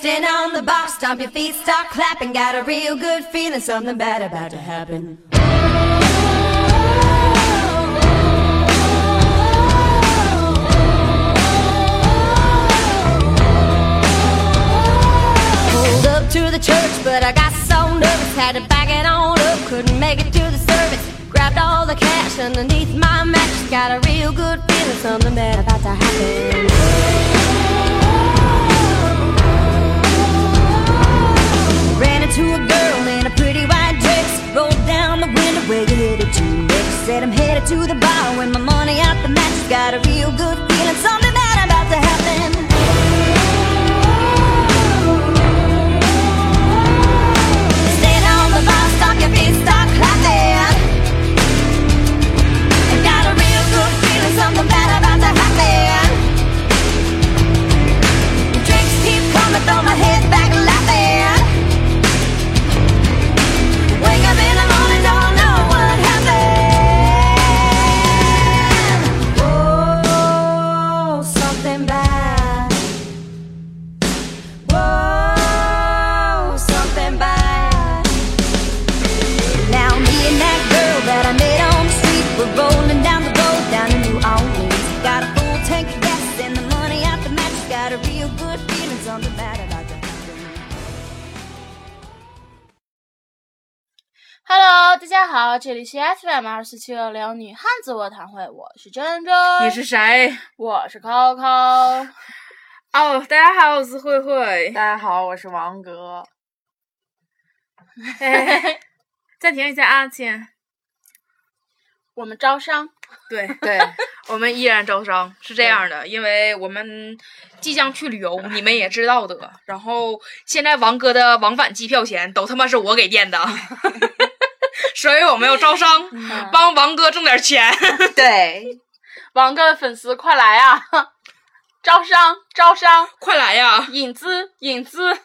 Stand on the box, stomp your feet, start clapping. Got a real good feeling, something bad about to happen. Pulled up to the church, but I got so nervous, had to back it on up, couldn't make it to the service. Grabbed all the cash underneath my mattress, got a real good feeling, something bad about to happen. Into a girl in a pretty white dress, rolled down the window where you headed to. Next said I'm headed to the bar, when my money out the mattress, got a real good feeling, something 里是 FM 二四七六零女汉子卧谈会，我是珍珍，你是谁？我是 Coco。哦，大家好，我是慧慧。大家好，我是王哥。哎，暂停一下啊，亲。我们招商，对，对，我们依然招商，是这样的，因为我们即将去旅游，你们也知道的。然后现在王哥的往返机票钱都他妈是我给垫的，所以我们要招商，帮王哥挣点钱。对，王哥的粉丝快来啊！招商，招商，快来呀，引资，引资。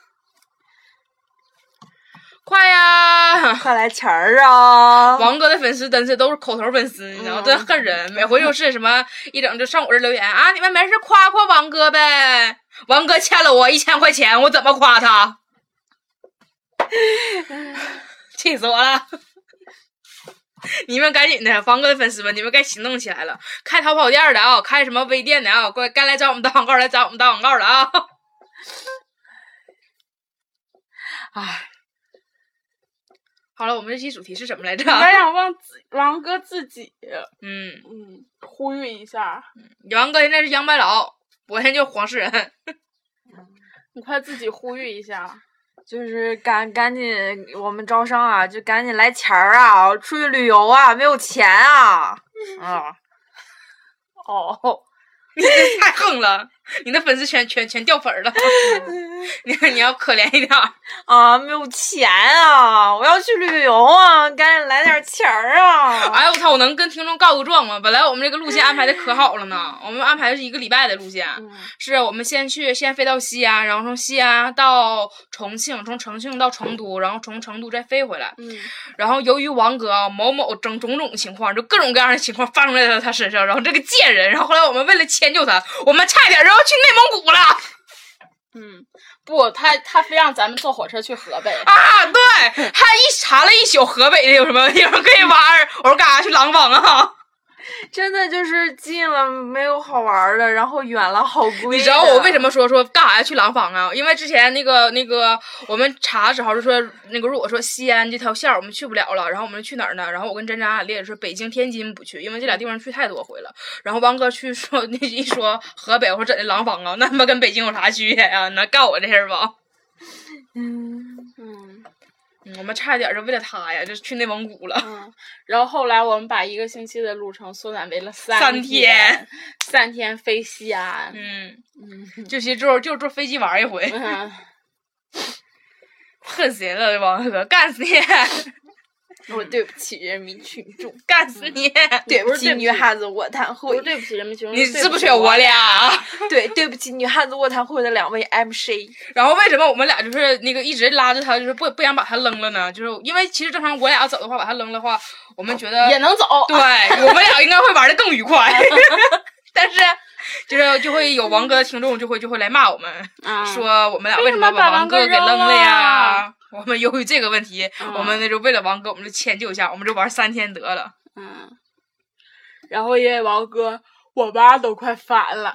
快呀！快来钱儿啊！王哥的粉丝真是都是口头粉丝，你知道吗？真恨人，每回就是什么一整就上我这留言啊，你们没事夸夸王哥呗。王哥欠了我一千块钱，我怎么夸他？气死我了！你们赶紧的，王哥的粉丝们，你们该行动起来了。开淘宝店的啊，开什么微店的啊，该该来找我们打广告，来找我们打广告了啊！哎，好了，我们这期主题是什么来着？我想忘自王哥自己，嗯，嗯，呼吁一下，王哥现在是杨白劳，我现在就黄世仁。你快自己呼吁一下。就是赶赶紧，我们招商啊，就赶紧来钱儿啊！出去旅游啊，没有钱啊！啊，哦，你这太横了，你的粉丝全全全掉粉儿了。你你要可怜一点儿。啊，没有钱啊！我要去旅游啊，赶紧来点钱儿啊！哎呦我操！我能跟听众告个状吗？本来我们这个路线安排的可好了呢，我们安排的是一个礼拜的路线，是我们先去，先飞到西安，然后从西安到重庆，从重庆到成都，然后从成都再飞回来。嗯，然后由于王哥啊某某种种种情况，就各种各样的情况发生在了他身上，然后这个贱人，然后后来我们为了迁就他，我们差点儿要去内蒙古了。嗯，不，他他非让咱们坐火车去河北。啊，对，他一查了一宿河北的有什么地方可以玩儿，我说干啥去廊坊啊？真的就是近了没有好玩的，然后远了好 贵。你知道我为什？么说说干啥要去廊坊啊？因为之前那个那个我们查的时候就说那个如果说西安这条线儿我们去不了了，然后我们去哪儿呢？然后我跟珍珍俺俩列说北京、天津不去，因为这俩地方去太多回了。然后王哥去说 那一说河北，我说怎的廊坊啊？那他妈跟北京有啥区别呀？能干我这事儿不？嗯，嗯嗯我们差一点就为了他呀，就去内蒙古了。嗯，然后后来我们把一个星期的路程缩短为了三三天天，三天飞西安。嗯，嗯 就去坐就坐飞机玩一回，嗯，恨死人了，王哥，干死你，我对不起人民群众，干死你！对不起女汉子卧谈会，对不起人民群众，你是不是不是我俩？对对不起女汉子卧谈会的两位 MC。然后为什么我们俩就是那个一直拉着他，就是不不想把他扔了呢？就是因为其实正常我俩要走的话，把他扔了的话，我们觉得也能走。对我们俩应该会玩的更愉快。但是就是就会有王哥的听众就会就会来骂我们，啊说我们俩为为什么把王王哥给扔扔了呀了？我们由于这个问题，嗯我们那就为了王哥，我们就迁就一下，我们就玩三天得了。嗯，然后因为王哥，我妈都快烦了。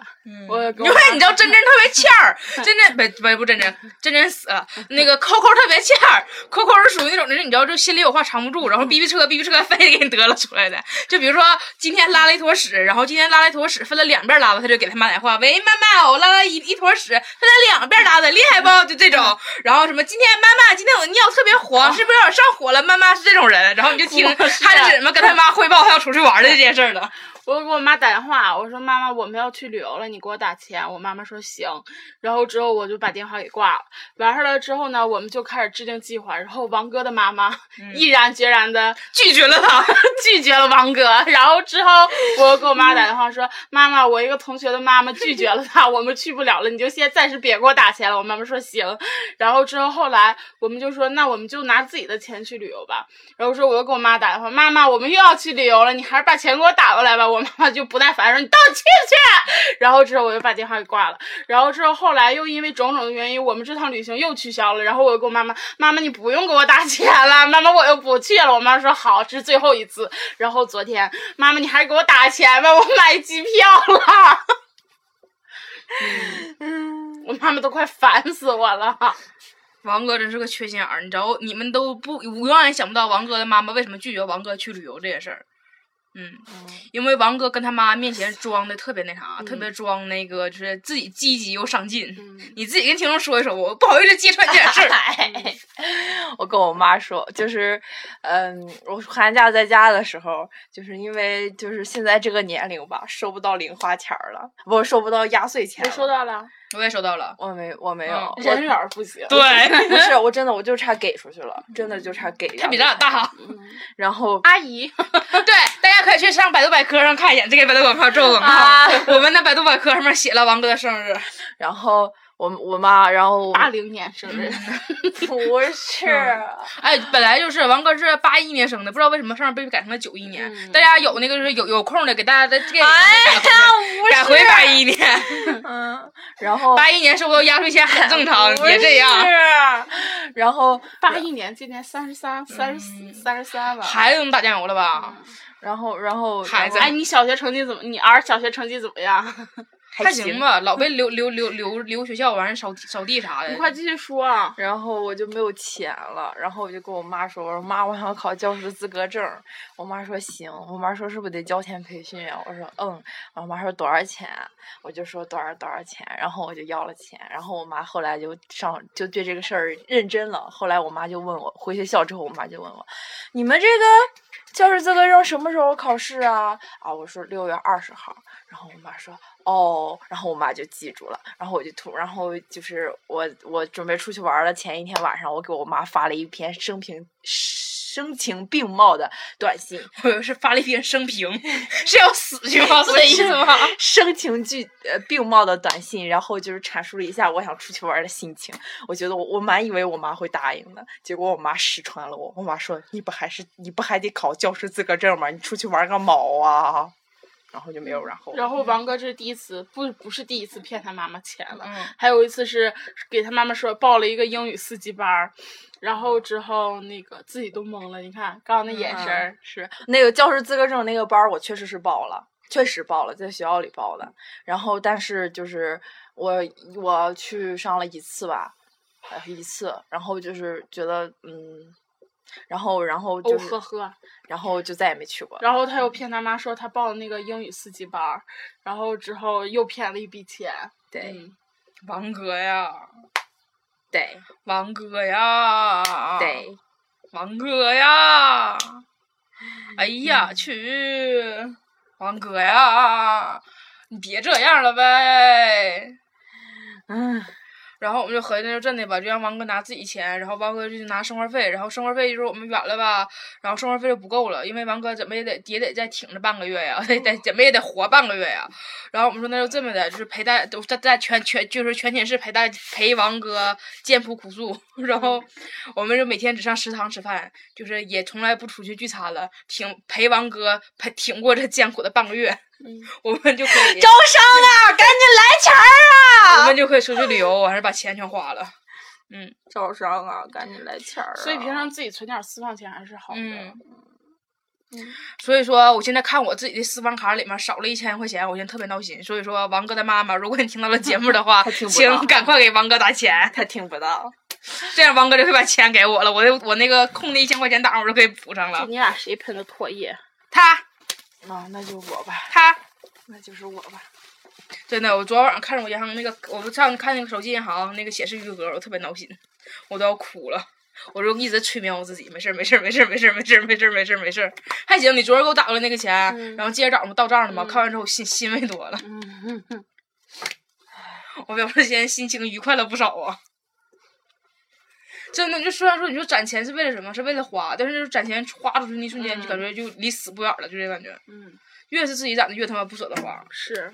我因为你知道真真特别欠儿，真真不不不真真真真死了。那个扣扣特别欠儿，扣扣是属于那种就是你知道就心里有话藏不住，然后逼逼车逼逼车非得给你得了出来的。就比如说今天拉了一坨屎，然后今天拉了一坨屎分了两遍拉的，他就给他妈打电话，喂妈妈，我拉了一一坨屎分了两遍拉的，厉害不？就这种。然后什么今天妈妈今天我尿特别黄，是不是有点上火了？妈妈是这种人，然后你就听他是怎么跟他妈汇报他要出去玩的这件事儿的。我给我妈打电话，我说妈妈，我们要去旅游了，你给我打钱。我妈妈说行，然后之后我就把电话给挂了。完事儿了之后呢，我们就开始制定计划。然后王哥的妈妈毅然决然的 拒绝了他，拒绝了王哥。然后之后我给我妈打电话说，妈妈，我一个同学的妈妈拒绝了他，我们去不了了，你就先暂时别给我打钱了。我妈妈说行。然后之后后来我们就说，那我们就拿自己的钱去旅游吧。然后说我又给我妈打电话，妈妈，我们又要去旅游了，你还是把钱给我打过来吧。我 妈妈就不耐烦说，你到底去？然后之后我就把电话给挂了。然后之后后来又因为种种的原因，我们这趟旅行又取消了。然后我又跟我妈妈，妈妈你不用给我打钱了，妈妈我又不去了。我妈说好，这是最后一次。然后昨天，妈妈你还是给我打钱吧，我买机票了。嗯，我妈妈都快烦死我了。王哥真是个缺心眼儿，你知道，你们都不永远想不到王哥的妈妈为什么拒绝王哥去旅游这件事儿。嗯，因为王哥跟他妈面前装的特别那啥，特别装那个就是自己积极又上进。你自己跟听众说一说，我不好意思揭穿这点事儿。我跟我妈说，就是，嗯，我寒假在家的时候，就是因为就是现在这个年龄吧，收不到零花钱儿了，不收不到压岁钱。收到了，我也收到了。我没我没有，人缘儿不行。对，不是 我真的我就差给出去了，真的就差给。他比咱俩大哈。然后阿姨，对，大家可以去上百度百科上看一眼，这个百度百科做广告。啊我们那百度百科上面写了王哥的生日，然后我我妈，然后八零年生日，不是，哎，本来就是王哥是八一年生的，不知道为什么上面被改成了九一年。嗯大家有那个就是有有空的，给大家再给哎呀，改回八一年。嗯，然后八一年收不到压岁钱很正常，不别这样。是，然后八一年，今年三十三、三十四、三十三吧。孩子能打酱油了吧？然后然后孩子哎，你小学成绩怎么？你儿小学成绩怎么样？还行吧，老被留留留留留学校，完事扫地扫地啥的你。快继续说啊！然后我就没有钱了，然后我就跟我妈说：“我说妈，我想考教师资格证。”我妈说：“行。”我妈说：“是不是得交钱培训啊？”我说：“嗯。”我妈说：“多少钱？”我就说：“多少多少钱。”然后我就要了钱。然后我妈后来就上就对这个事儿认真了。后来我妈就问我，回学校之后，我妈就问我：“你们这个教师资格证什么时候考试啊？”啊，我说六月二十号。然后我妈说。哦，然后我妈就记住了，然后我就突，然后就是我我准备出去玩了，前一天晚上我给我妈发了一篇生平声情并茂的短信，我以为是发了一篇生平，是要死去吗？所以意思吗？声情俱呃并茂的短信，然后就是阐述了一下我想出去玩的心情。我觉得我我蛮以为我妈会答应的，结果我妈识穿了我，我妈说你不还是你不还得考教师资格证吗？你出去玩个毛啊！然后就没有然后。然后王哥这是第一次，不不是第一次骗他妈妈钱了，嗯还有一次是给他妈妈说报了一个英语四级班儿，然后之后那个自己都懵了。你看刚刚那眼神儿，是那个教师资格证那个班儿，我确实是报了，确实报了，在学校里报的。然后，但是就是我我去上了一次吧，呃一次，然后就是觉得嗯，然后然后就哦、呵呵。然后就再也没去过。然后他又骗他妈说他报了那个英语四级班儿，然后之后又骗了一笔钱。对、嗯王哥呀，对王哥呀，对，王哥呀，哎呀去，王哥呀，你别这样了呗。嗯，然后我们就合计，那就真的吧，就让王哥拿自己钱，然后王哥就拿生活费，然后生活费就是我们远了吧，然后生活费就不够了，因为王哥怎么也得也得再挺着半个月呀，得得怎么也得活半个月呀。然后我们说那就这么的，就是陪大都在在全全就是全寝室陪大陪王哥艰苦苦诉，然后我们就每天只上食堂吃饭，就是也从来不出去聚餐了，挺陪王哥陪挺过这艰苦的半个月。我们就可以 招商啊，赶紧来钱儿啊！我们就可以出去旅游，还是把钱全花了。嗯招商啊，赶紧来钱儿啊！所以平常自己存点私房钱还是好的。嗯所以说，我现在看我自己的私房卡里面少了一千块钱，我现在特别闹心。所以说，王哥的妈妈，如果你听到了节目的话 请赶快给王哥打钱，他听不到。这样王哥就会把钱给我了，我的我那个空的一千块钱档我就可以补上了。你俩谁喷的唾液？他啊，那就我吧，他那就是我吧。真的，我昨天晚上看着我银行那个，我上看那个手机银行那个显示余额，我特别闹心，我都要哭了。我就一直催眠我自己，没事儿没事儿没事儿没事儿没事儿没事儿没事儿没事儿，还行。你昨儿给我打过来那个钱，然后今儿早上不到账了吗？看完之后我心欣慰多了，我表示今天心情愉快了不少啊。真的，就虽然说你说攒钱是为了什么，是为了花，但是就是攒钱花出去那一瞬间，就感觉就离死不远了，就这感觉。嗯，越是自己攒的，越他妈不舍得花。是。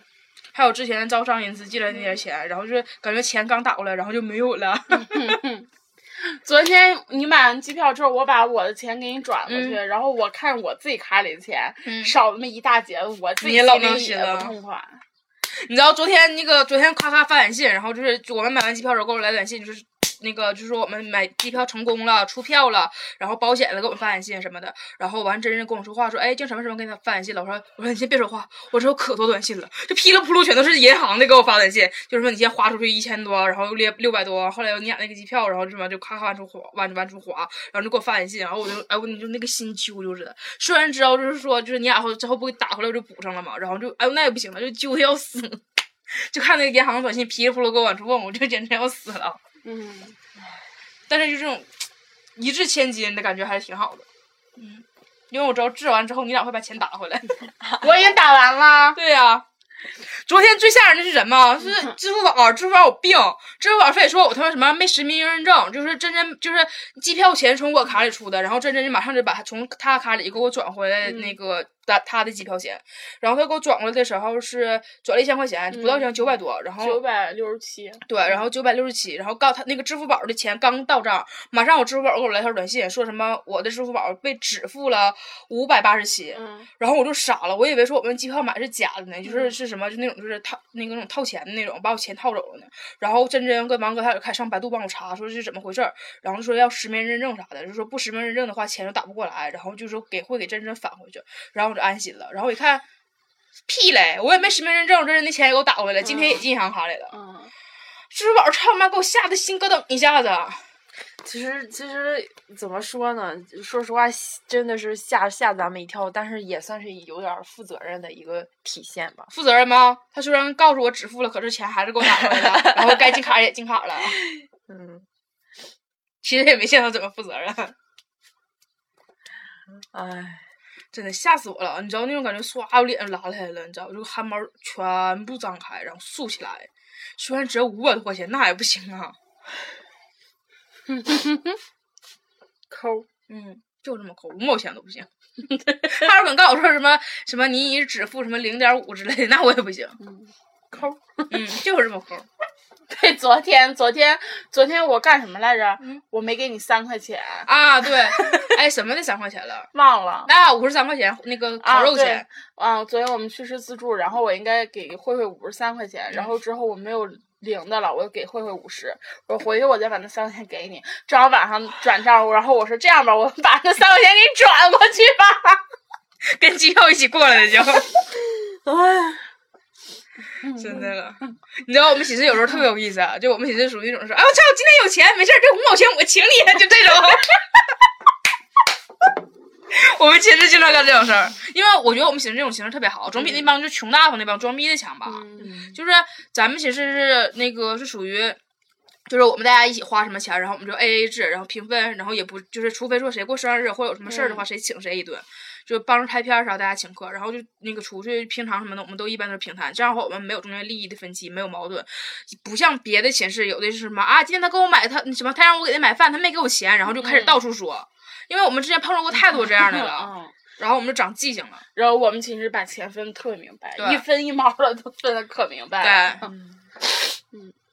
还有之前招商引资借来那点钱，然后就是感觉钱刚打过来，然后就没有了。昨天你买完机票之后，我把我的钱给你转过去，嗯然后我看我自己卡里的钱、嗯少那么一大截，我自己老心里也闹心了不痛快。你知道昨天那个昨天咔咔发短信，然后就是我们买完机票之后给我来短信，就是那个就是说我们买机票成功了，出票了，然后保险了给我们发短信什么的，然后完真人跟我说话说，哎，净什么什么给他发短信了，我说我说你先别说话，我这有可多短信了，就噼里扑噜全都是银行的给我发短信，就是说你先花出去一千多，然后又六六百多，后来你俩那个机票，然后什么就咔咔往出花，往往出划，然后就给我发短信，然后我就哎我就那个心揪揪似的，虽然知道就是说就是你俩后之后不给打回来我就补上了嘛，然后就哎呦那也不行了，就揪的要死。就看那个银行短信噼里扑噜给我往出问，我就简直要死了。嗯，但是就这种一掷千金的感觉还是挺好的。嗯，因为我知道掷完之后你俩会把钱打回来。我已经打完了。对呀、昨天最吓人的是什么？是支付宝，支付宝有病，支付宝非得说我他妈什么没实名认证，就是真真就是机票钱从我卡里出的，然后真真就马上就把他从他卡里给我转回来那个他他的机票钱，然后他给我转过来的时候是转了一千块钱，不到一千九百多，然后九百六十七，对，然后九百六十七，然后告他那个支付宝的钱刚到账，马上我支付宝给我来条短信，说什么我的支付宝被只付了五百八十七，嗯。然后我就傻了，我以为说我们机票买是假的呢，就是是什么，就那种就是套那个那种套钱的那种，把我钱套走了呢。然后真真跟王哥他俩开始上百度帮我查，说是怎么回事儿，然后说要实名认证啥的，就说不实名认证的话钱就打不过来，然后就说给会给真真返回去，然后我就安心了。然后我一看，屁嘞，我也没实名认证，这人的钱也给我打回来了，今天也进银行卡里了。嗯，支付宝操他妈给我吓得心咯噔一下子。其实其实怎么说呢？说实话，真的是吓吓咱们一跳，但是也算是有点负责任的一个体现吧。负责任吗？他虽然告诉我只付了，可是钱还是给我打回来了，然后该进卡也进卡了。嗯，其实也没见他怎么负责任，唉，真的吓死我了！你知道那种感觉，唰，我脸上拉下来了，你知道，这个汗毛全部张开，然后竖起来。虽然只要五百多块钱，那也不行啊。抠。嗯，就这么抠，五毛钱都不行。他要敢告诉我说什么什么你只付什么零点五之类的，那我也不行。抠。嗯，就是这么抠。对，昨天昨天昨天我干什么来着？嗯我没给你三块钱，啊，对，哎，什么那三块钱了？忘了。那五十三块钱那个烤肉钱，，啊，昨天我们去吃自助，然后我应该给慧慧五十三块钱，然后之后我没有零的了，我就给慧慧五十，我回去我再把那三块钱给你，正好晚上转账，然后我说这样吧，我把那三块钱给你转过去吧。跟机票一起过来的就。唉，真的了，你知道我们寝室有时候特别有意思啊，就我们寝室属于那种说，哎我操，今天有钱，没事儿，这五毛钱我请你，就这种。我们寝室经常干这种事儿，因为我觉得我们寝室这种形式特别好，总比那帮就穷大方那帮装逼的强吧。嗯。就是咱们寝室是那个是属于，就是我们大家一起花什么钱，然后我们就 A A 制，然后平分，然后也不就是除非说谁过生日或者有什么事儿的话，谁请谁一顿，就帮着拍片儿啥，大家请客，然后就那个出去平常什么的，我们都一般都是平摊，这样的话我们没有中间利益的分歧，没有矛盾，不像别的寝室有的是什么啊，今天他给我买他什么，他让我给他买饭，他没给我钱，然后就开始到处说，因为我们之前碰到过太多这样的了，嗯，然后我们就长记性了。然后我们寝室把钱分的特别明白，一分一毛的都分的可明白了。对，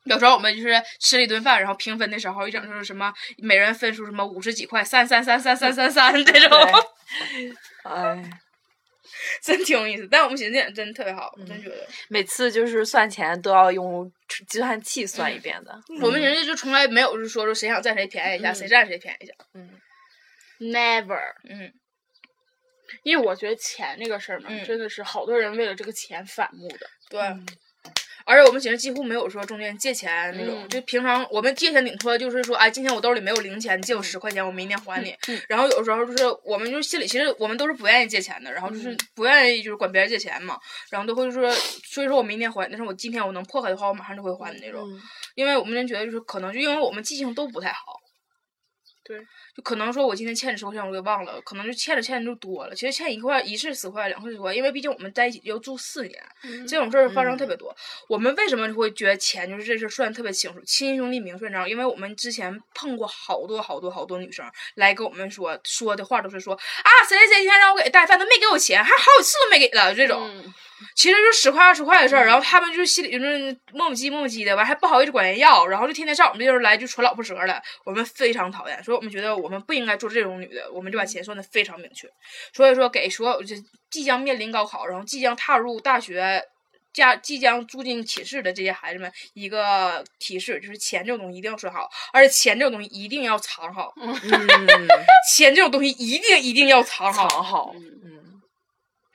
有时候我们就是吃了一顿饭，然后平分的时候，一整就是什么每人分出什么五十几块，三三三三三三三 这种。哎，真挺有意思。但我们寻思这点真特别好，我真觉得。每次就是算钱都要用计算器算一遍的。我们人家就从来没有是说说谁想占谁便宜一下，谁占谁便宜一下。嗯 never，嗯，因为我觉得钱这个事儿嘛，嗯真的是好多人为了这个钱反目的。对。而且我们寝室几乎没有说中间借钱那种，嗯就平常我们借钱顶多就是说，哎，今天我兜里没有零钱，你借我十块钱，我明天还你。嗯然后有时候就是我们就是心里其实我们都是不愿意借钱的，然后嗯就是不愿意就是管别人借钱嘛，然后都会说，所以说我明天还，但是我今天我能破开的话，我马上就会还的那种。嗯因为我们就觉得就是可能就因为我们记性都不太好，对，就可能说我今天欠你十块钱我给忘了，可能就欠着欠着就多了。其实欠一块一次十块两块十块，因为毕竟我们在一起要住四年，这种事儿发生特别多。我们为什么会觉得钱就是这事儿算得特别清楚，亲兄弟明算账？因为我们之前碰过好多好多好多女生来跟我们说说的话都是说啊谁谁谁今天让我给带饭他没给我钱，还好几次都没给了这种。嗯其实就十块二十块的事儿，然后他们就心里就是磨磨唧磨磨唧的，完还不好意思管人要，然后就天天上我们这儿来就传老婆舌了，我们非常讨厌，所以我们觉得我们不应该做这种女的，我们就把钱算的非常明确，所以说给所有就即将面临高考，然后即将踏入大学。家即将住进寝室的这些孩子们，一个提示就是钱这种东西一定要算好，而且钱这种东西一定要藏好，嗯，钱这种东西一定一定要藏好。藏好。嗯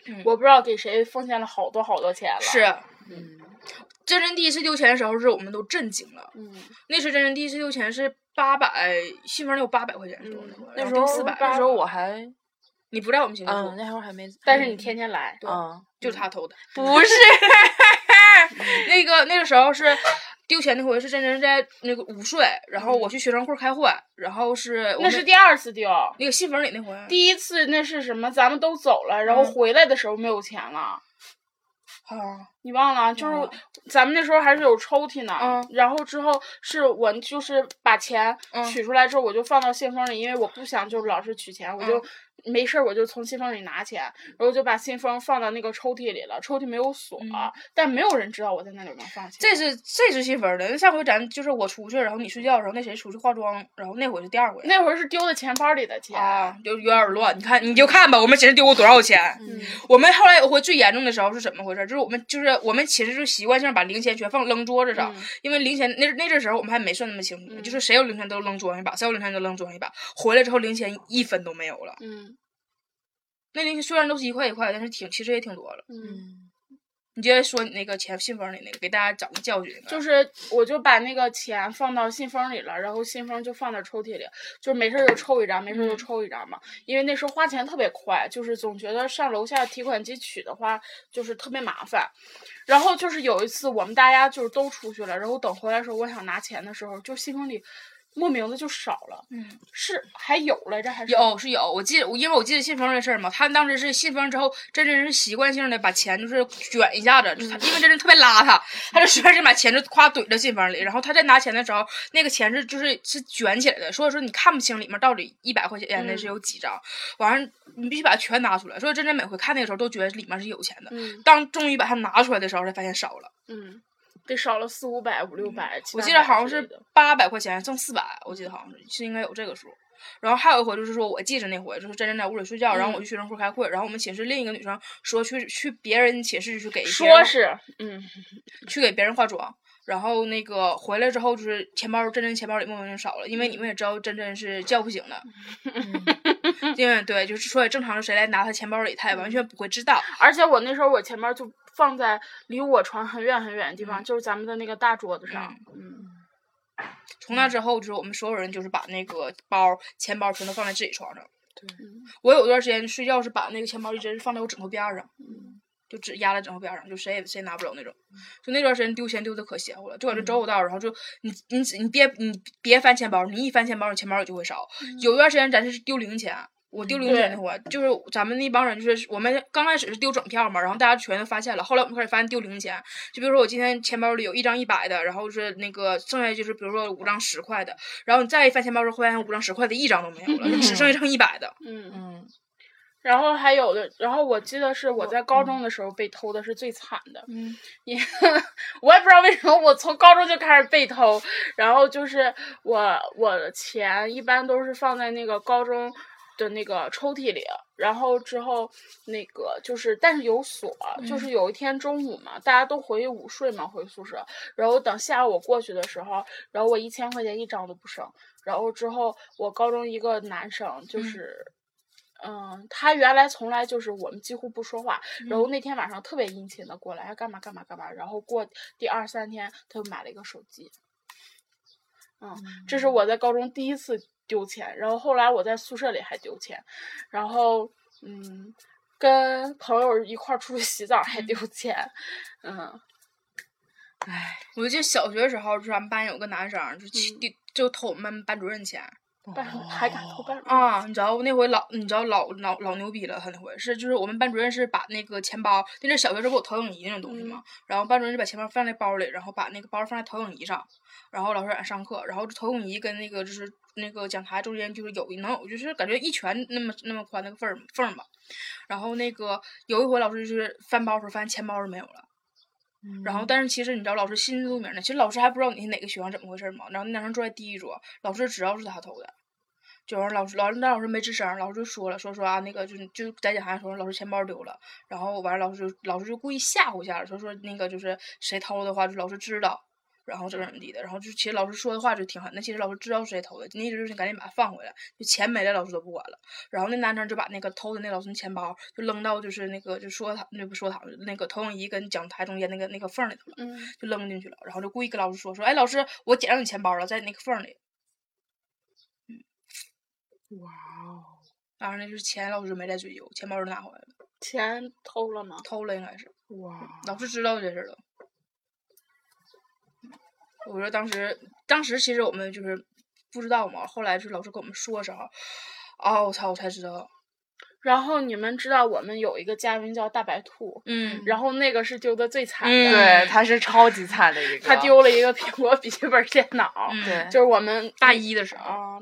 嗯我不知道给谁奉献了好多好多钱了。是，嗯真真第一次丢钱的时候，是我们都震惊了。嗯，那是真真第一次丢钱是八百，信封里有八百块钱是吧嗯那时候四百，那时候我还你不在我们寝室嗯，那时候还没，但是你天天来，嗯就是他偷的。不是 那个那个时候是丢钱那回是真真在那个午睡，然后我去学生会开会，然后是那是第二次丢。那个信封里那回。第一次那是什么？咱们都走了，然后嗯回来的时候没有钱了。啊，你忘了？就是咱们那时候还是有抽屉呢，嗯然后之后是我就是把钱嗯取出来之后，我就放到信封里，因为我不想就是老是取钱，我就没事儿我就从信封里拿钱，然后就把信封放到那个抽屉里了，抽屉没有锁，但没有人知道我在那里面放钱。这是这是信封的。那上回咱就是我出去，然后你睡觉的时候，那谁出去化妆，然后那回是第二回。那会儿是丢的钱包里的钱。啊，就有点乱。你看，你就看吧，我们寝室丢过多少钱？嗯我们后来有回最严重的时候是怎么回事？就是我们就是我们寝室就习惯性把零钱全放扔桌子上，嗯因为零钱那那阵时候我们还没算那么清楚呢，就是谁有零钱都扔桌上一把，谁有零钱都扔桌上一把。回来之后零钱一分都没有了。嗯那零钱虽然都是一块一块，但是挺其实也挺多了。嗯，你接着说你那个钱信封里那个，给大家讲个教训。就是我就把那个钱放到信封里了，然后信封就放在抽屉里，就是没事儿就抽一张，没事儿就抽一张嘛。因为那时候花钱特别快，就是总觉得上楼下提款机取的话就是特别麻烦。然后就是有一次我们大家就是都出去了，然后等回来的时候，我想拿钱的时候，就信封里莫名的就少了。嗯，是还有来着还是？有是有，我记得，因为我记得信封这事儿嘛，他当时是信封之后，真真是习惯性的把钱就是卷一下子，就他因为真真特别邋遢，他就随便就把钱就夸怼到信封里，然后他在拿钱的时候，那个钱是就是是卷起来的，所以说你看不清里面到底一百块钱的是有几张，完了你必须把它全拿出来，所以真真每回看那个时候都觉得里面是有钱的，嗯。当终于把它拿出来的时候，才发现少了。嗯，得少了四五百五六百，七我记得好像是八百块钱挣四百，我记得好像是是应该有这个数。然后还有一回就是说，我记着那回就是真真在屋里睡觉，然后我去学生会开会，然后我们寝室另一个女生说去去别人寝室去给说是嗯。去给别人化妆，然后那个回来之后就是钱包真真钱包里莫名就少了，因为你们也知道真真是叫不醒的，因为对就是说正常谁来拿他钱包里，他也完全不会知道。而且我那时候我钱包就放在离我床很远很远的地方，就是咱们的那个大桌子上。嗯从那之后，就是我们所有人就是把那个包、钱包全都放在自己床上。对我有段时间睡觉是把那个钱包一直放在我枕头边儿上，就只压在枕头边上，就谁也谁也拿不走那种。就那段时间丢钱丢的可邪乎了，就搁这找不到，然后就你你你别你别翻钱包，你一翻钱包，你钱包里就会少。有一段时间咱是丢零钱。我丢零钱那会儿，就是咱们那帮人，就是我们刚开始是丢整票嘛，然后大家全都发现了，后来我们开始发现丢零钱，就比如说我今天钱包里有一张一百的，然后是那个剩下就是比如说五张十块的，然后你再一翻钱包时候，发现五张十块的一张都没有了，就只剩一张一百的。嗯，嗯然后还有的，然后我记得是我在高中的时候被偷的是最惨的，嗯，也我也不知道为什么我从高中就开始被偷，然后就是我我的钱一般都是放在那个高中的那个抽屉里，然后之后那个就是，但是有锁，就是有一天中午嘛，大家都回去午睡嘛，回宿舍，然后等下午我过去的时候，然后我一千块钱一张都不剩，然后之后我高中一个男生就是。嗯，他原来从来就是我们几乎不说话，然后那天晚上特别殷勤的过来，干嘛干嘛干嘛，然后过第二三天他就买了一个手机，嗯，这是我在高中第一次丢钱，然后后来我在宿舍里还丢钱，然后嗯，跟朋友一块儿出去洗澡还丢钱，嗯，唉，我记得小学时候，就是咱们班有个男生，就去嗯。丢就偷我们班班主任钱班还敢偷班主任啊！你知道那回老，你知道老老老牛逼了，他那回是就是我们班主任是把那个钱包，那是小学时候不有投影仪那种东西吗？然后班主任就把钱包放在包里，然后把那个包放在投影仪上，然后老师让上课，然后投影仪跟那个就是那个讲台中间就是有一能有就是感觉一拳那么那么宽那个缝儿缝儿吧，然后那个有一回老师就是翻包的时候发现钱包是没有了。然后，但是其实你知道，老师心知肚明的。其实老师还不知道你是哪个学生怎么回事嘛。然后那男生坐在第一桌，老师知道是他偷的，就是老师老师那老师没吱声，老师就说了，说说啊那个就就在讲台说老师钱包丢了，然后完了老师就老师就故意吓唬一下，说说那个就是谁偷的话，就老师知道，然后怎么怎么地的，然后就其实老师说的话就挺狠那，其实老师知道是谁偷的，那意思就是你赶紧把它放回来，就钱没了老师都不管了。然后那男生就把那个偷的那老师钱包就扔到就是那个就说他那不说他那个投影仪跟讲台中间那个那个缝里头了。嗯，就扔进去了，然后就故意跟老师说说，哎，老师，我捡着你钱包了，在那个缝里。哇哦，当然那就是钱，老师没再追究，钱包就拿回来了，钱偷了吗？偷了应该是，哇，老师知道这事儿了。我说当时，当时其实我们就是不知道嘛，后来是老师跟我们说的时候，哦，我操，我才知道，然后你们知道我们有一个嘉宾叫大白兔，嗯，然后那个是丢的最惨的，嗯。对，他是超级惨的一个，他丢了一个苹果笔记本电脑，就是我们大一的时候，啊，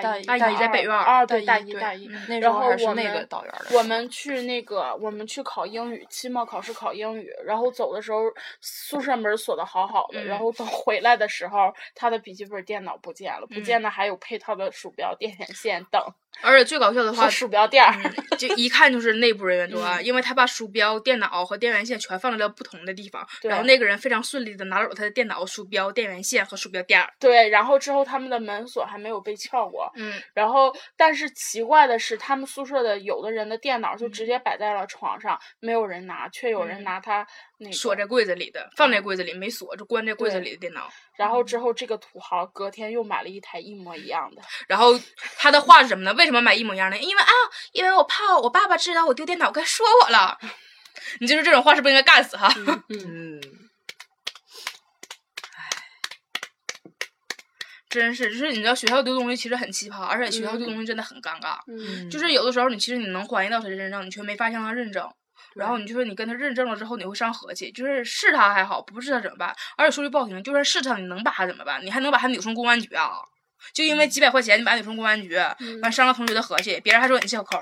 大一大一在北院儿啊，对，大一大一。那时然后候还是那我们个导员儿的我们去那个，我们去考英语，期末考试考英语，然后走的时候宿舍门锁的好好的，然嗯后等回来的时候，他的笔记本电脑不见了，不嗯见的还有配套的鼠标、电源线等而且最搞笑的话，鼠标垫儿。嗯就一看就是内部人员作嗯案，因为他把鼠标、电脑和电源线全放在了不同的地方，然后那个人非常顺利的拿走了他的电脑、鼠标、电源线和鼠标垫儿。对，然后之后他们的门锁还没有被撬过，嗯，然后但是奇怪的是，他们宿舍的有的人的电脑就直接摆在了床上，没有人拿，却有人嗯拿它那个锁在柜子里的，放在柜子里没锁，就关在柜子里的电脑。然后之后这个土豪隔天又买了一台一模一样的，然后他的话是什么呢？为什么买一模一样的？因为啊，因为我怕我爸爸知道我丢电脑该说我了。你就是这种话是不是应该干死哈？嗯，真是，就是你知道学校丢东西其实很奇葩，而且学校丢东西真的很尴尬。嗯就是有的时候你其实你能怀疑到他身上，你却没发现他认证。然后你就说你跟他认证了之后，你会伤和气，就是是他还好，不是他怎么办？而且说句不好听，就算是他，你能把他怎么办？你还能把他扭送公安局啊？就因为几百块钱，你把他扭送公安局，完伤了同学的和气，别人还说你是小抠。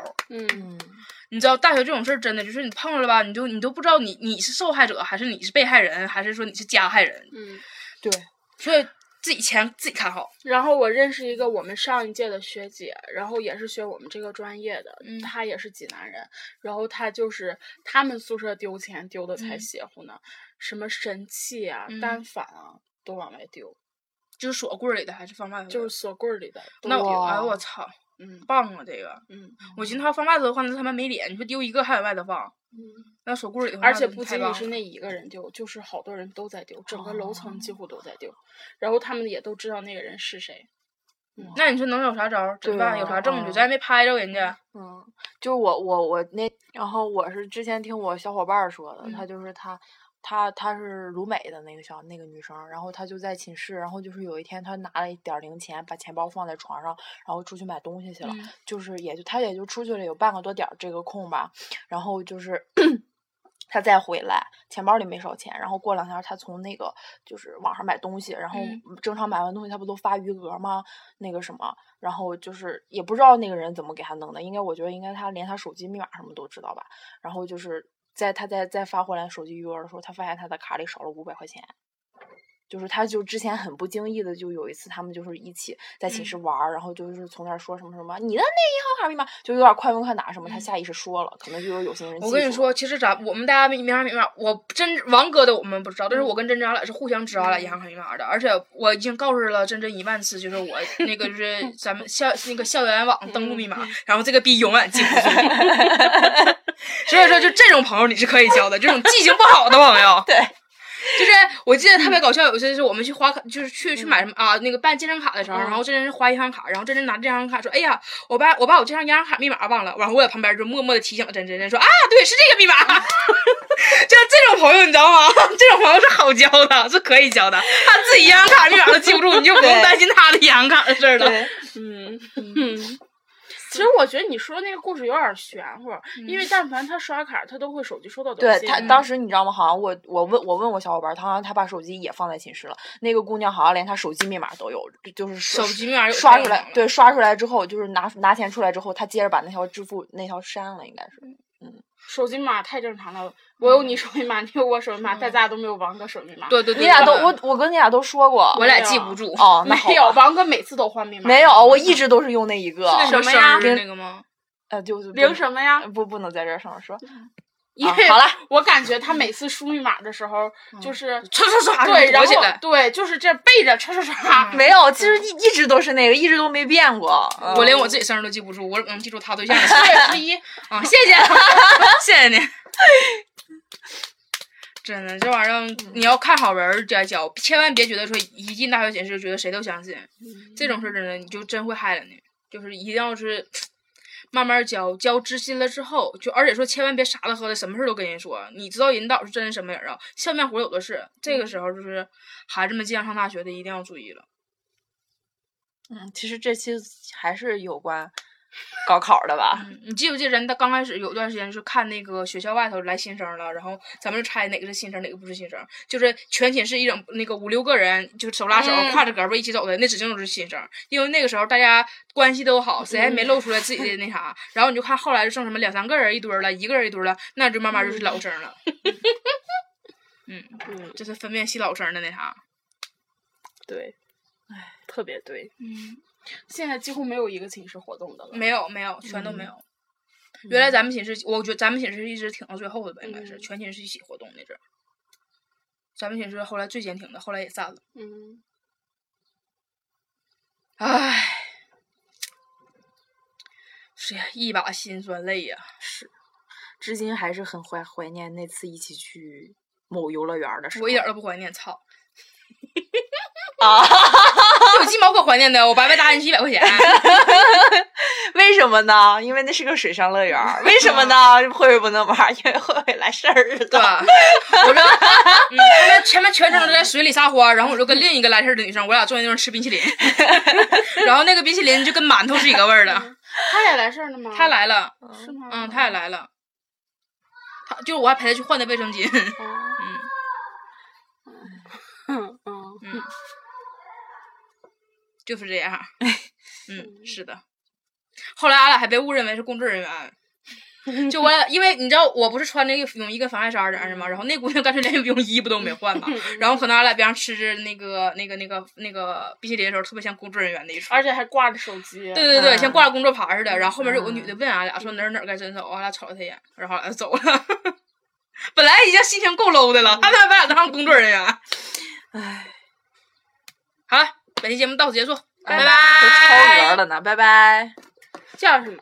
你知道大学这种事儿真的就是你碰着了吧，你就你都不知道你你是受害者还是你是被害人，还是说你是加害人，嗯。对，所以自己钱自己看好。然后我认识一个我们上一届的学姐，然后也是学我们这个专业的，嗯。她也是济南人，然后她就是他们宿舍丢钱丢的才嗯邪乎呢，什么神器啊、嗯。单反啊都往外丢，就是锁柜儿里的还是放外头？就是锁柜儿里的那我丢，哎我操，嗯棒啊这个！嗯我寻思他放外头的话，那他妈没脸。你说丢一个还往外头放，嗯，那手柜里的话，而且不仅仅是那一个人丢，就是好多人都在丢，整个楼层几乎都在丢，然后他们也都知道那个人是谁，那你说能有啥招儿？怎么办？有啥证据？嗯咱也没拍着人家。嗯，就我我我那，然后我是之前听我小伙伴儿说的，嗯她就是她，她她是鲁美的那个小那个女生，然后她就在寝室，然后就是有一天她拿了一点零钱，把钱包放在床上，然后出去买东西去了，嗯就是也就她也就出去了有半个多点儿这个空吧，然后就是。她再回来，钱包里没少钱。然后过两天，她从那个就是网上买东西，然后嗯正常买完东西，她不都发余额吗？那个什么，然后就是也不知道那个人怎么给她弄的，应该我觉得应该他连他手机密码什么都知道吧。然后就是在他在再发回来手机余额的时候，他发现他的卡里少了五百块钱。就是他就之前很不经意的就有一次，他们就是一起在寝室玩儿，然后就是从那儿说什么什么你的那银行卡密码，就有点快问快答什么，他下意识说了，可能就有有心人。我跟你说，其实咱我们大家银行密码，我真王哥的我们不知道，但是我跟真真俺俩是互相知道俺俩银行卡密码的，而且我已经告诉了真真一万次，就是我那个就是 咱们校那个校园网登录密码，然后这个逼永远记不住。所以说，就这种朋友你是可以交的，这种记性不好的朋友。对。就是我记得特别搞笑，有一次是我们去花卡，就是去去买什么啊，那个办健身卡的时候，然后这人是花银行卡，然后这人拿这张卡说：“哎呀，我把我把我这张银行卡密码忘了。”然后我在旁边就默默的提醒真真真说：“啊，对，是这个密码。”就这种朋友，你知道吗？这种朋友是好交的，是可以交的。他自己银行卡密码都记不住，你就不用担心他的银行卡的事儿了。嗯嗯。其实我觉得你说那个故事有点玄乎，因为但凡他刷卡，他都会手机收到短信。对他当时你知道吗？好像我我问我问我小伙伴，他好像他把手机也放在寝室了。那个姑娘好像连他手机密码都有，就是手机密码刷出来，对，刷出来之后就是拿拿钱出来之后，他接着把那条支付那条删了，应该是，嗯。手机密码太正常了，我有你手机密码，你有我手机密码，但咱俩都没有王哥手机密码。对对对，你俩都我我跟你俩都说过，我俩记不住。哦，没有，王哥每次都换密码。没有，我一直都是用那一个。什么呀？那个吗？呃，就零什么呀？不，不能在这上面说。因为好了，我感觉他每次输密码的时候，就是刷刷刷，对，然后对，就是这背着刷刷刷。没有，其实一一直都是那个，一直都没变过。我连我自己生日都记不住，我能记住他对象的七月十一啊！谢谢，谢谢你。真的，这玩意儿你要看好人再交，千万别觉得说一进大学寝室，觉得谁都相信。这种事真的，你就真会害了你。就是一定要是。慢慢教，教知心了之后，就而且说千万别傻的喝的，什么事都跟人说。你知道引导是真什么人啊？笑面虎有的是。这个时候就是孩子们即将上大学的，一定要注意了。嗯，其实这期还是有关。高考的吧？你记不记得人？他刚开始有段时间是看那个学校外头来新生了，然后咱们就猜哪个是新生，哪个不是新生。就是全寝室一整那个五六个人，就手拉手挎着胳膊一起走的，那指定都是新生。因为那个时候大家关系都好，谁还没露出来自己的那啥。然后你就看后来就剩什么两三个人一堆了，一个人一堆了，那就慢慢就是老生了。嗯，这是分辨系老生的那啥。对，哎，特别对。嗯。现在几乎没有一个寝室活动的了，没有没有，全都没有。原来咱们寝室，我觉得咱们寝室一直挺到最后的吧，应该是全寝室一起活动那阵儿。咱们寝室后来最坚挺的，后来也散了。嗯。唉，是呀，一把辛酸泪呀。是，至今还是很怀怀念那次一起去某游乐园的时候。我一点都不怀念，操！啊，有鸡毛可怀念的？我白白搭进去一百块钱，为什么呢？因为那是个水上乐园。为什么呢？慧慧不能玩，因为慧慧来事儿了。对，我说，他们前面全程都在水里撒欢，然后我就跟另一个来事儿的女生，我俩坐在那块吃冰淇淋，然后那个冰淇淋就跟馒头是一个味儿的。他也来事儿了吗？他来了，是吗？嗯，他也来了。他就是我还陪他去换的卫生巾。嗯嗯嗯。就是这样，嗯，是的。后来俺俩还被误认为是工作人员，就我俩，因为你知道我不是穿那个泳衣跟防晒衫的吗？然后那姑娘干脆连泳衣不都没换嘛。然后可能俺俩边上吃着那个那个那个那个冰淇淋的时候，特别像工作人员那一出，而且还挂着手机。对对对，像挂着工作牌似的。然后后面有个女的问俺俩说哪儿哪儿该伸手，俺俩瞅了她一眼，然后俺俩走了。本来已经心情够 low 的了，他们还把俺当工作人员。唉，好了。本期节目到此结束，拜拜。都超额了呢，拜拜。叫什么？